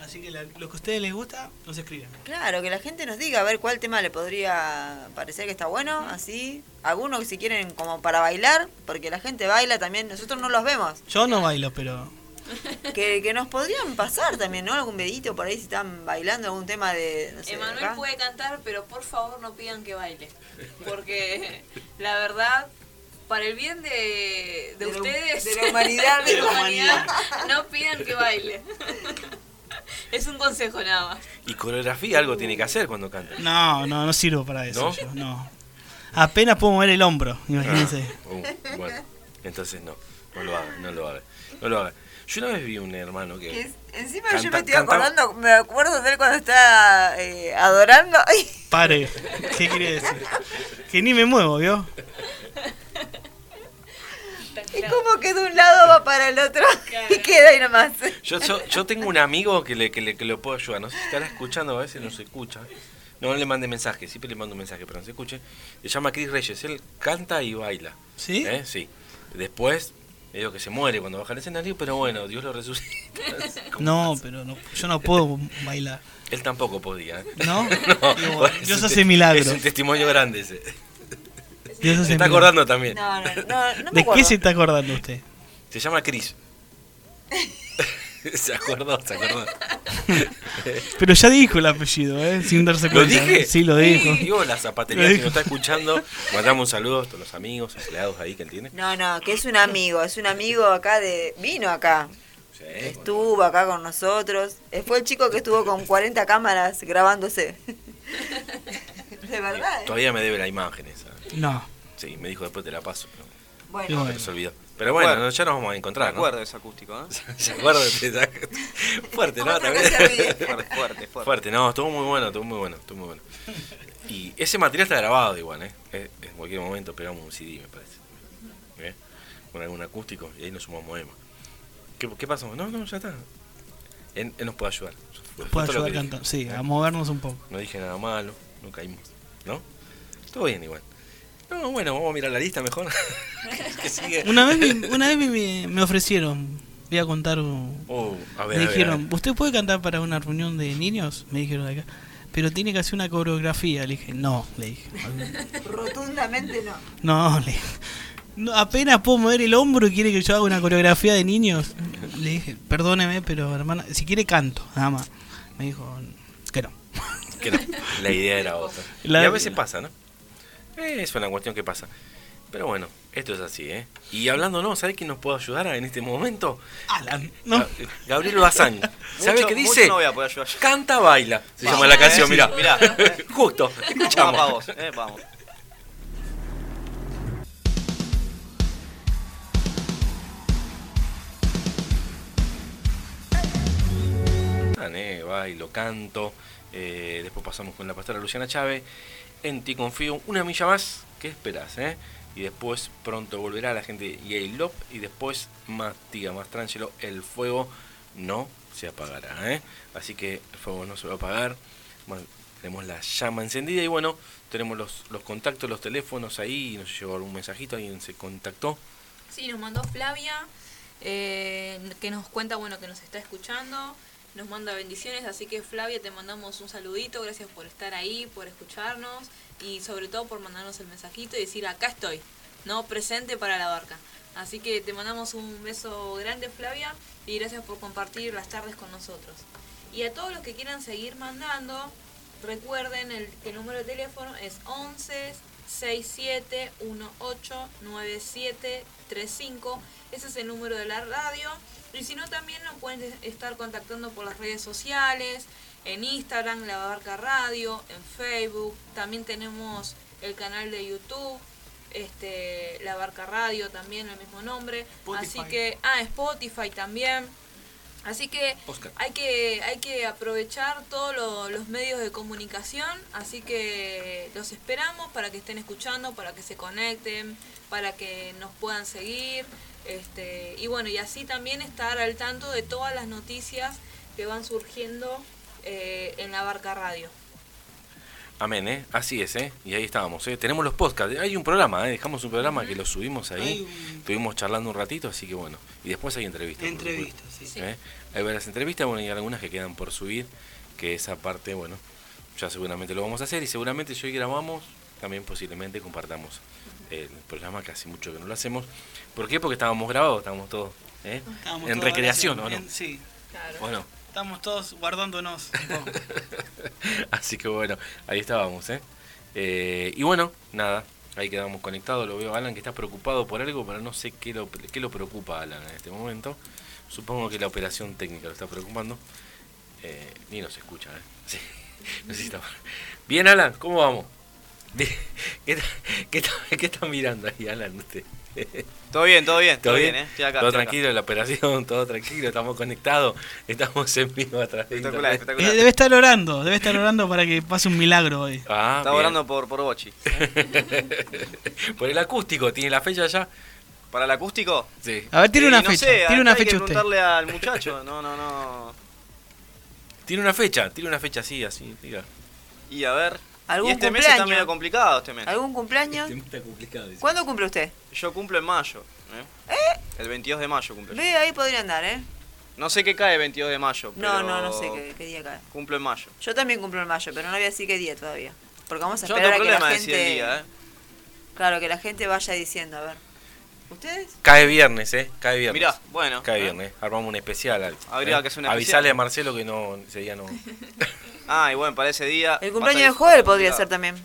Así que la- lo que a ustedes les gusta, nos escriben. Claro, que la gente nos diga a ver cuál tema le podría parecer que está bueno, así. Algunos si quieren como para bailar, porque la gente baila también, nosotros no los vemos. Yo no bailo, pero Que, que nos podrían pasar también, ¿no? Algún videito por ahí si están bailando algún tema de, no sé, Emanuel acá. puede cantar, pero por favor no pidan que baile. Porque la verdad, para el bien de, de, De la- ustedes, de la humanidad, de de la la humanidad, no pidan que baile. Es un consejo nada más. Y coreografía algo tiene que hacer cuando canta. no, no, no sirvo para eso. ¿No? yo, no. Apenas puedo mover el hombro, imagínense. Uh, bueno, entonces no. No lo haga, no lo haga. No lo haga. Yo una vez vi un hermano Que es- encima yo me estoy canta- acordando, me acuerdo de él cuando está eh, adorando. Ay, Pare. ¿Qué quiere decir? Que ni me muevo, ¿vio? Es como que de un lado va para el otro y queda ahí nomás. Yo, yo, yo tengo un amigo que le, que, le, que lo puedo ayudar. No sé si estará escuchando, a veces no se escucha. No le mande mensaje, siempre le mando un mensaje, pero no se escuche. Se llama Chris Reyes. Él canta y baila. ¿Sí? ¿Eh? Sí. Después, digo que se muere cuando baja el escenario, pero bueno, Dios lo resucita. ¿Cómo No, pasa? pero no, yo no puedo bailar. Él tampoco podía. ¿No? No, Dios hace milagros. Es un testimonio grande ese. Se está acordando también. No, no, no, no me ¿De qué se está acordando usted? Se llama Chris. se acordó, se acordó. Pero ya dijo el apellido, ¿eh? Sin darse ¿Lo cuenta. dije? Sí, lo dijo. Digo, la zapatería, Lo si nos está escuchando, mandamos un saludo a todos los amigos, empleados ahí que él tiene. No, no, que es un amigo, es un amigo acá de... Vino acá, Sí, estuvo acá con nosotros. Eh, Fue el chico que estuvo con 40 cámaras grabándose. De verdad, ¿eh? Todavía me debe la imagen esa. No. Sí, me dijo después te la paso, pero, Bueno, bueno. se olvidó. Pero bueno, no, ya nos vamos a encontrar, ¿no? Recuerdo ese acústico, ¿eh? ¿Se acuerdan? Fuerte, ¿no? También. Fuerte, fuerte, fuerte. Fuerte, no, estuvo muy bueno, estuvo muy bueno, estuvo muy bueno. Y ese material está grabado igual, ¿eh? Eh, En cualquier momento pegamos un CD, me parece. ¿Eh? Con algún acústico y ahí nos sumamos Emma. ¿Qué, qué pasó? No, no, ya está. Él, él nos puede ayudar. Fue Puede ayudar cantando. Sí, a movernos un poco. No dije nada malo, no caímos. ¿No? Todo bien igual. No, bueno, vamos a mirar la lista mejor. que sigue. Una vez, me, una vez me, me ofrecieron, voy a contar, un- Oh, a ver, me a ver, dijeron, ¿usted puede cantar para una reunión de niños? Me dijeron de acá. Pero tiene que hacer una coreografía. Le dije, no, le dije. rotundamente no. No, le dije. No, apenas puedo mover el hombro y quiere que yo haga una coreografía de niños. Le dije, perdóneme, pero hermana, si quiere canto, nada más. Me dijo que no. que no, la idea era otra. La- y a veces pasa, ¿no? Eh, Es una cuestión que pasa. Pero bueno, esto es así, ¿eh? Y hablando, ¿no? ¿Sabes quién nos puede ayudar en este momento? Alan, Gabriel Bazán. ¿Sabes qué dice? no voy a poder ayudar. Canta, baila. Se Vamos, llama la eh, canción, sí, mirá. mirá, eh. Justo, escuchamos. vos, eh, vamos. eh, bailo, canto. eh, después pasamos con la pastora Luciana Chávez. En Ti Confío, una milla más. ¿Qué esperas, eh? Y después pronto volverá la gente de Yale. Y después más tiga, más tranquilo. El fuego no se apagará, ¿eh? Así que el fuego no se va a apagar. Bueno, tenemos la llama encendida y bueno, tenemos los, los contactos, los teléfonos ahí. Nos llegó algún mensajito, alguien se contactó. Sí, nos mandó Flavia eh, que nos cuenta, bueno, que nos está escuchando, nos manda bendiciones, así que Flavia, te mandamos un saludito, gracias por estar ahí, por escucharnos y sobre todo por mandarnos el mensajito y decir, acá estoy, ¿no? Presente para la barca. Así que te mandamos un beso grande, Flavia, y gracias por compartir las tardes con nosotros. Y a todos los que quieran seguir mandando, recuerden el, que el número de teléfono es 11 67 18 97 35. Ese es el número de la radio. Y si no, también nos pueden estar contactando por las redes sociales, en Instagram, La Barca Radio, en Facebook. También tenemos el canal de YouTube este la barca radio también el mismo nombre así que ah Spotify también así que Oscar. hay que hay que aprovechar todos lo- los medios de comunicación así que los esperamos para que estén escuchando para que se conecten para que nos puedan seguir este y bueno y así también estar al tanto de todas las noticias que van surgiendo eh, en la barca radio Amén, ¿eh? Así es, ¿eh? Y ahí estábamos, ¿eh? Tenemos los podcasts. Hay un programa, ¿eh? Dejamos un programa que lo subimos ahí. Un- Estuvimos charlando un ratito, así que bueno. Y después hay entrevistas. Entrevistas, sí. supuesto, ¿eh? Hay varias entrevistas, bueno, y algunas que quedan por subir. Que esa parte, bueno, ya seguramente lo vamos a hacer. Y seguramente si hoy grabamos, también posiblemente compartamos el programa, que hace mucho que no lo hacemos. ¿Por qué? Porque estábamos grabados, estábamos todos ¿eh? Estábamos en todos recreación, ¿o no? en- Sí, claro ¿O no? estamos todos guardándonos. Así que bueno, ahí estábamos, ¿eh? Eh, y bueno, nada, ahí quedamos conectados. Lo veo a Alan que está preocupado por algo, pero no sé qué lo, qué lo preocupa a Alan en este momento. Supongo que la operación técnica lo está preocupando. Eh, ni nos escucha, ¿eh? Sí, necesitamos. Bien, Alan, ¿cómo vamos? ¿Qué, está- qué, está- qué están mirando ahí, Alan? Usted? Todo bien, todo bien, ¿Todo bien? ¿eh? Acá. todo estoy acá. tranquilo, la operación, todo tranquilo, estamos conectados, estamos en vivo a través de Espectacular. Eh, espectacular. debe estar orando, debe estar orando para que pase un milagro hoy. Ah, bien. orando por, por Bochi. Por el acústico, ¿tiene la fecha ya? ¿Para el acústico? Sí. A ver, tiene Eh, una no fecha, sé, tiene una hay fecha que usted. preguntarle al muchacho. No, no, no. Tiene una fecha, tiene una fecha así, así, diga. Y a ver. ¿Algún y este mes está medio complicado este mes. ¿Algún cumpleaños? está complicado. ¿Cuándo cumple usted? Yo cumplo en mayo. ¿eh? El 22 de mayo cumple. Ve, ahí podría andar, ¿eh? No sé qué cae el 22 de mayo. No, pero no, no sé qué, qué día cae. Cumplo en mayo. Yo también cumplo en mayo, pero no voy a decir qué día todavía. Porque vamos a Yo no esperar tengo a que problema la de decir el gente... día, ¿eh? Claro, que la gente vaya diciendo, a ver. ¿Ustedes? Cae viernes, ¿eh? Cae viernes. Mirá, bueno. Cae ¿eh? viernes. Armamos un especial. Habría ¿eh? que hacer un Avisale a Marcelo que no, ese día no. Ah, y bueno, para ese día. El cumpleaños de Joel podría ser también.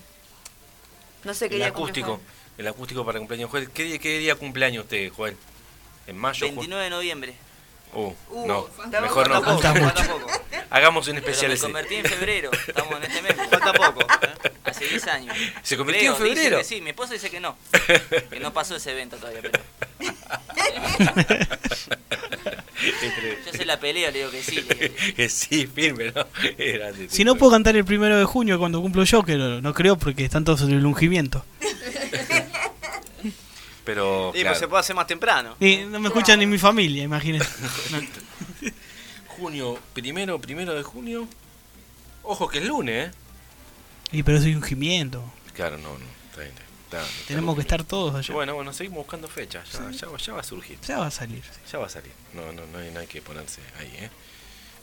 No sé qué el día acústico. El acústico para cumpleaños Joel. ¿Qué, día- qué día cumpleaños usted, Joel? ¿En mayo? Ju- 29 de noviembre. Uh, Uh, no, mejor Falta no. poco, Falta poco. Hagamos un Pero especial me ese. convertí en febrero. Estamos en este mes. Falta poco. ¿eh? Hace 10 años. ¿Se convirtió en Creo, febrero? que sí, mi esposa dice que no. Que no pasó ese evento todavía, pero. Yo se la peleo, le digo que sí. digo que- Que sí, firme, ¿no? Grande, Si no puedo cantar el primero de junio cuando cumplo yo, que no, no creo porque están todos en el ungimiento. Pero, Y claro, pues se puede hacer más temprano. No me escucha ni mi familia, imagínate. Junio, primero, primero de junio. Ojo que es lunes, ¿eh? Y pero soy ungimiento. Claro, no, no. Está bien, está- está Tenemos que estar todos allá. Bueno, bueno, seguimos buscando fechas. Ya, ya, va- ya va a surgir. Ya va a salir. Ya va a salir. No, no, no hay, no hay que ponerse ahí, ¿eh?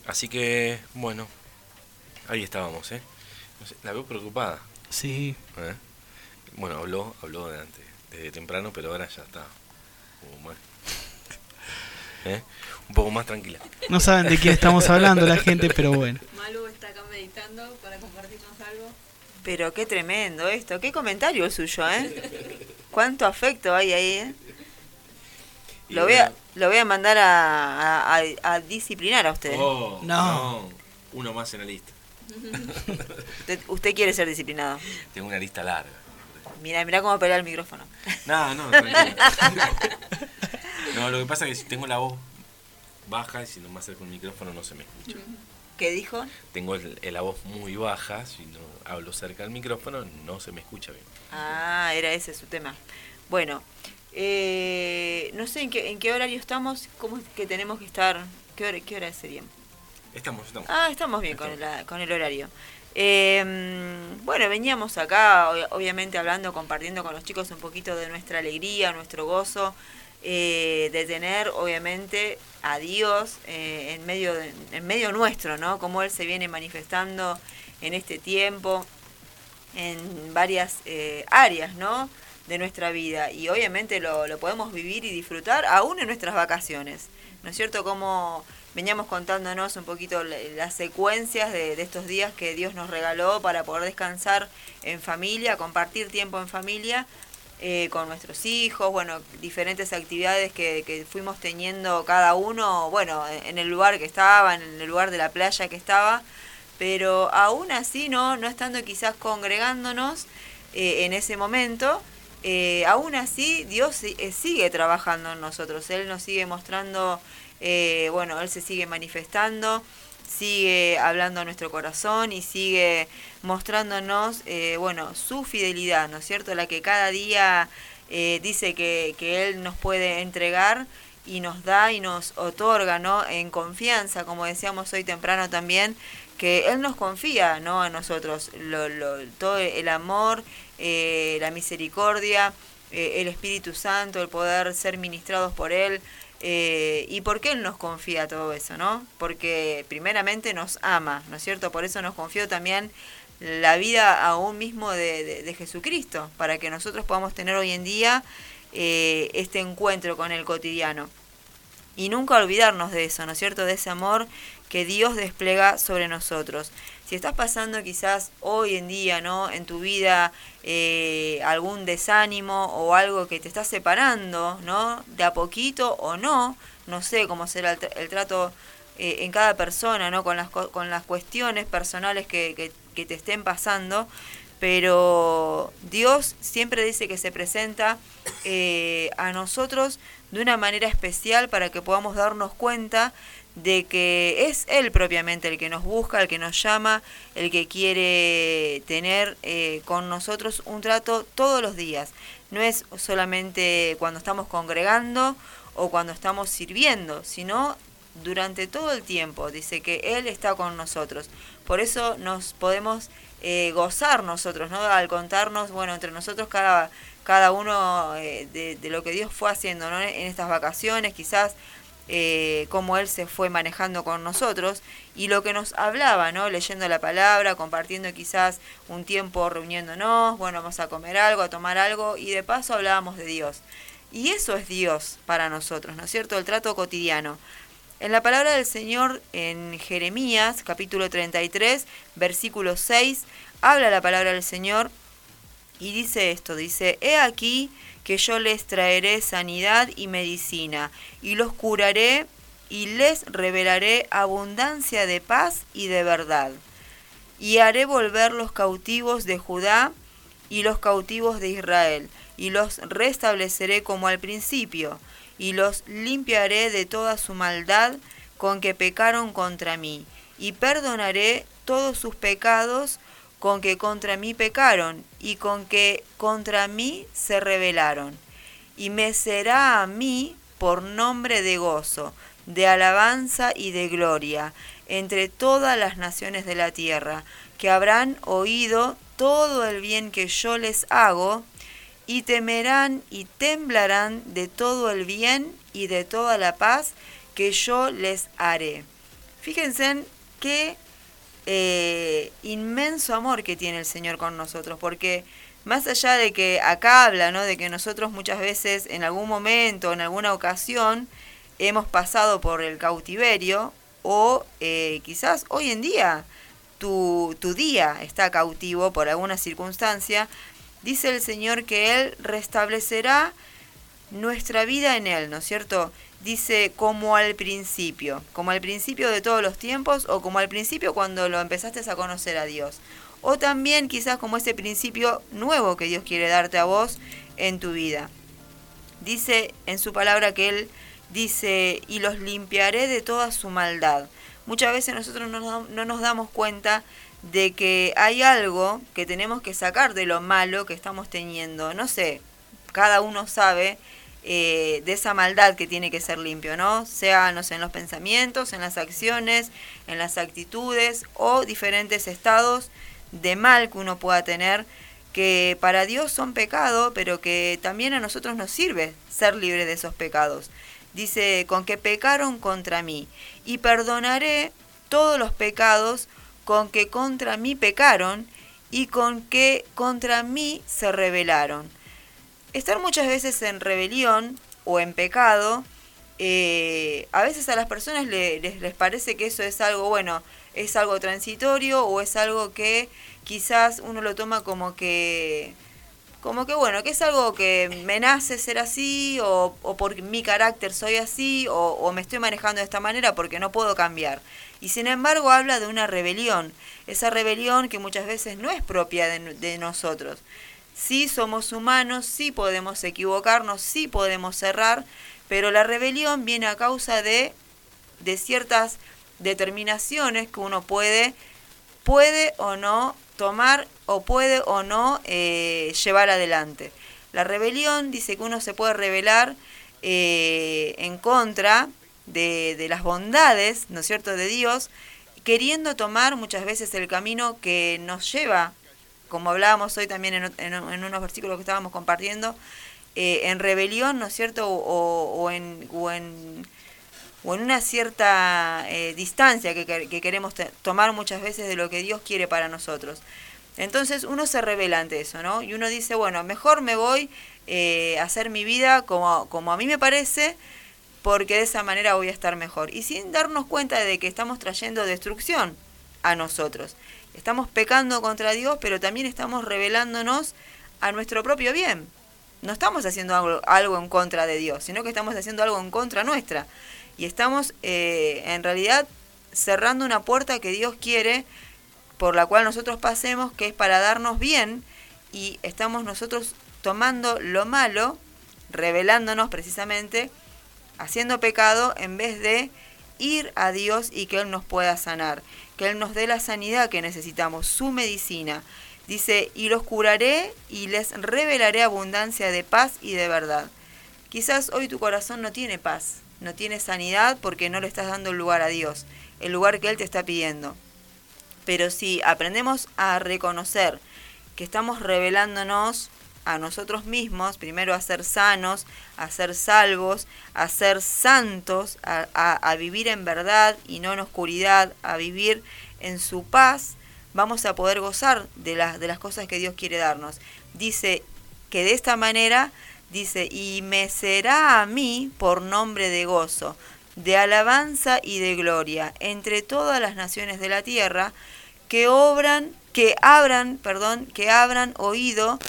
Así que, bueno, ahí estábamos, ¿eh? No sé, la veo preocupada. Sí. ¿eh? Bueno, habló, habló de antes, desde temprano, pero ahora ya está. como ¿eh? Un poco más tranquila. No saben de quién estamos hablando la gente, pero bueno. Malu está acá meditando para compartirnos algo. Pero qué tremendo esto. Qué comentario el suyo, ¿eh? Cuánto afecto hay ahí, ¿eh? Lo voy a, lo voy a mandar a, a, a- a disciplinar a usted. oh, No. Uno más en la lista. Usted, usted quiere ser disciplinado. Tengo una lista larga. Mira, mira cómo pelea el micrófono. No, no. No, lo que pasa es que si tengo la voz baja y si no me acerco el micrófono no se me escucha. ¿Qué dijo? Tengo el- el- la voz muy baja, si no hablo cerca del micrófono no se me escucha bien. Ah, era ese su tema. Bueno, eh, no sé en qué, en qué horario estamos, cómo es que tenemos que estar, qué hora, qué hora sería. Estamos, estamos. Ah, estamos bien con el, con el horario. Eh, bueno, veníamos acá, ob- obviamente hablando, compartiendo con los chicos un poquito de nuestra alegría, nuestro gozo, eh, de tener obviamente a Dios eh, en, medio de- en medio nuestro, ¿no? Como Él se viene manifestando en este tiempo, en varias eh, áreas, ¿no? De nuestra vida. Y obviamente lo, lo podemos vivir y disfrutar aún en nuestras vacaciones. ¿No es cierto? Como veníamos contándonos un poquito la- las secuencias de, de estos días que Dios nos regaló para poder descansar en familia, compartir tiempo en familia eh, con nuestros hijos, bueno, diferentes actividades que, que fuimos teniendo cada uno, bueno, en el lugar que estaba, en el lugar de la playa que estaba, pero aún así, no, no estando quizás congregándonos eh, en ese momento, eh, aún así Dios eh, sigue trabajando en nosotros, Él nos sigue mostrando, eh, bueno, Él se sigue manifestando, sigue hablando a nuestro corazón y sigue mostrándonos, eh, bueno, su fidelidad, ¿no es cierto? La que cada día eh, dice que, que Él nos puede entregar y nos da y nos otorga, ¿no? En confianza, como decíamos hoy temprano también, que Él nos confía, ¿no? A nosotros, lo, lo- todo el amor, eh, la misericordia, eh, el Espíritu Santo, el poder ser ministrados por Él. Eh, ¿Y por qué Él nos confía todo eso, no? Porque primeramente nos ama, ¿no es cierto? Por eso nos confió también la vida aún mismo de, Jesucristo, para que nosotros podamos tener hoy en día eh, este encuentro con el cotidiano. Y nunca olvidarnos de eso, ¿no es cierto? De ese amor que Dios despliega sobre nosotros. Si estás pasando quizás hoy en día, ¿no? En tu vida eh, algún desánimo o algo que te está separando, ¿no? De a poquito o no, no sé cómo será el, tra- el trato eh, en cada persona, ¿no? Con las, co- con las cuestiones personales que, que, que te estén pasando, pero Dios siempre dice que se presenta eh, a nosotros de una manera especial para que podamos darnos cuenta de que es Él propiamente el que nos busca, el que nos llama, el que quiere tener eh, con nosotros un trato todos los días. No es solamente cuando estamos congregando o cuando estamos sirviendo, sino durante todo el tiempo. Dice que Él está con nosotros. Por eso nos podemos eh, gozar nosotros, ¿no? Al contarnos, bueno, entre nosotros cada, cada uno eh, de, de lo que Dios fue haciendo, ¿no? En estas vacaciones, quizás eh, cómo Él se fue manejando con nosotros y lo que nos hablaba, ¿no? Leyendo la palabra, compartiendo quizás un tiempo reuniéndonos, bueno, vamos a comer algo, a tomar algo y de paso hablábamos de Dios. Y eso es Dios para nosotros, ¿no es cierto? El trato cotidiano. En la palabra del Señor en Jeremías, capítulo 33, versículo 6, habla la palabra del Señor y dice esto, dice, He aquí que yo les traeré sanidad y medicina, y los curaré y les revelaré abundancia de paz y de verdad. Y haré volver los cautivos de Judá y los cautivos de Israel, y los restableceré como al principio, y los limpiaré de toda su maldad con que pecaron contra mí, y perdonaré todos sus pecados con que contra mí pecaron, y con que contra mí se rebelaron. Y me será a mí por nombre de gozo, de alabanza y de gloria, entre todas las naciones de la tierra, que habrán oído todo el bien que yo les hago, y temerán y temblarán de todo el bien y de toda la paz que yo les haré. Fíjense en qué eh, inmenso amor que tiene el Señor con nosotros, porque más allá de que acá habla, ¿no? De que nosotros muchas veces en algún momento, en alguna ocasión, hemos pasado por el cautiverio o eh, quizás hoy en día tu, tu día está cautivo por alguna circunstancia, dice el Señor que Él restablecerá nuestra vida en Él, ¿no es cierto? Dice como al principio, como al principio de todos los tiempos o como al principio cuando lo empezaste a conocer a Dios. O también quizás como ese principio nuevo que Dios quiere darte a vos en tu vida. Dice en su palabra que Él dice, y los limpiaré de toda su maldad. Muchas veces nosotros no no nos damos cuenta de que hay algo que tenemos que sacar de lo malo que estamos teniendo. No sé, cada uno sabe eh, de esa maldad que tiene que ser limpio, ¿no? Sea no sé, en los pensamientos, en las acciones, en las actitudes o diferentes estados de mal que uno pueda tener que para Dios son pecado, pero que también a nosotros nos sirve ser libres de esos pecados. Dice, con que pecaron contra mí, y perdonaré todos los pecados con que contra mí pecaron y con que contra mí se rebelaron. Estar muchas veces en rebelión o en pecado, eh, a veces a las personas les, les parece que eso es algo, bueno, es algo transitorio o es algo que quizás uno lo toma como que como que bueno, que es algo que me nace ser así, o, o por mi carácter soy así, o, me estoy manejando de esta manera porque no puedo cambiar. Y sin embargo habla de una rebelión, esa rebelión que muchas veces no es propia de nosotros. Sí somos humanos, sí podemos equivocarnos, sí podemos errar, pero la rebelión viene a causa de, de ciertas determinaciones que uno puede, puede o no tomar o puede o no eh, llevar adelante. La rebelión dice que uno se puede rebelar eh, en contra de, de, las bondades, ¿no es cierto?, de Dios, queriendo tomar muchas veces el camino que nos lleva, como hablábamos hoy también en, unos versículos que estábamos compartiendo, eh, en rebelión, ¿no es cierto?, o, en, una cierta eh, distancia que, que queremos tomar muchas veces de lo que Dios quiere para nosotros. Entonces uno se revela ante eso, ¿no? Y uno dice, bueno, mejor me voy eh, a hacer mi vida como, como a mí me parece, porque de esa manera voy a estar mejor. Y sin darnos cuenta de que estamos trayendo destrucción a nosotros. Estamos pecando contra Dios, pero también estamos revelándonos a nuestro propio bien. No estamos haciendo algo, en contra de Dios, sino que estamos haciendo algo en contra nuestra y estamos eh, en realidad cerrando una puerta que Dios quiere por la cual nosotros pasemos, que es para darnos bien, y estamos nosotros tomando lo malo, revelándonos precisamente, haciendo pecado, en vez de ir a Dios y que Él nos pueda sanar, que Él nos dé la sanidad que necesitamos, su medicina. Dice, y los curaré y les revelaré abundancia de paz y de verdad. Quizás hoy tu corazón no tiene paz, no tienes sanidad porque no le estás dando el lugar a Dios, el lugar que Él te está pidiendo. Pero si aprendemos a reconocer que estamos revelándonos a nosotros mismos, primero a ser sanos, a ser salvos, a ser santos, a, a, vivir en verdad y no en oscuridad, a vivir en su paz, vamos a poder gozar de, las de las cosas que Dios quiere darnos. Dice que de esta manera dice, y me será a mí por nombre de gozo, de alabanza y de gloria entre todas las naciones de la tierra que obran, que abran, perdón, que abran oído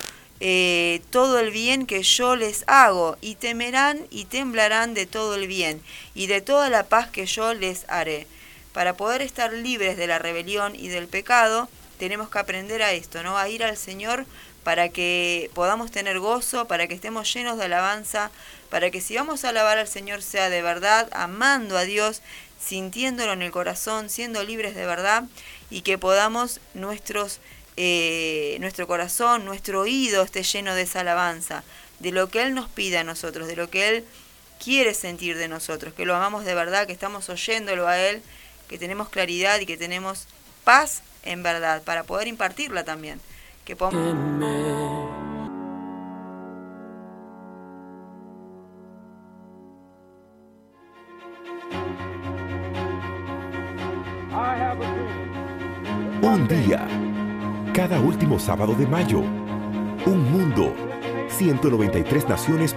eh, todo el bien que yo les hago, y temerán y temblarán de todo el bien, y de toda la paz que yo les haré. Para poder estar libres de la rebelión y del pecado, tenemos que aprender a esto, ¿no? A ir al Señor para que podamos tener gozo, para que estemos llenos de alabanza, para que si vamos a alabar al Señor sea de verdad, amando a Dios, sintiéndolo en el corazón, siendo libres de verdad y que podamos nuestros, eh, nuestro corazón, nuestro oído esté lleno de esa alabanza, de lo que Él nos pide a nosotros, de lo que Él quiere sentir de nosotros, que lo amamos de verdad, que estamos oyéndolo a Él, que tenemos claridad y que tenemos paz en verdad para poder impartirla también que podamos... Un día, cada último sábado de mayo, un mundo, 193 naciones,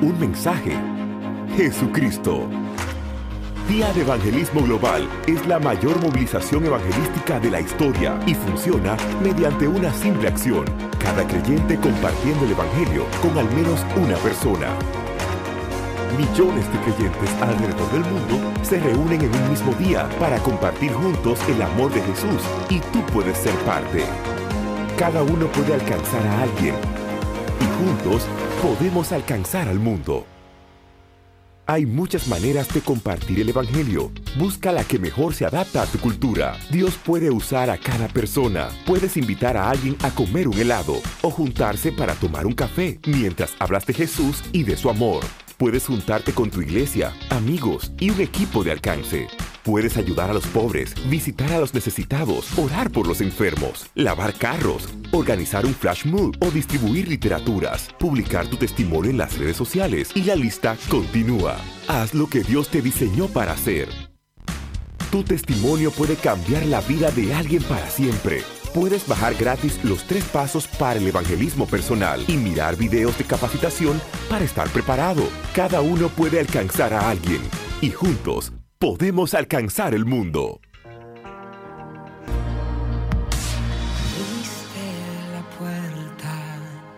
un mensaje, Jesucristo. Día de Evangelismo Global es la mayor movilización evangelística de la historia y funciona mediante una simple acción. Cada creyente compartiendo el Evangelio con al menos una persona. Millones de creyentes alrededor del mundo se reúnen en un mismo día para compartir juntos el amor de Jesús y tú puedes ser parte. Cada uno puede alcanzar a alguien y juntos podemos alcanzar al mundo. Hay muchas maneras de compartir el Evangelio. Busca la que mejor se adapta a tu cultura. Dios puede usar a cada persona. Puedes invitar a alguien a comer un helado o juntarse para tomar un café mientras hablas de Jesús y de su amor. Puedes juntarte con tu iglesia, amigos y un equipo de alcance. Puedes ayudar a los pobres, visitar a los necesitados, orar por los enfermos, lavar carros, organizar un flash mob o distribuir literaturas, publicar tu testimonio en las redes sociales y la lista continúa. Haz lo que Dios te diseñó para hacer. Tu testimonio puede cambiar la vida de alguien para siempre. Puedes bajar gratis los tres pasos para el evangelismo personal y mirar videos de capacitación para estar preparado. Cada uno puede alcanzar a alguien y juntos podemos alcanzar el mundo.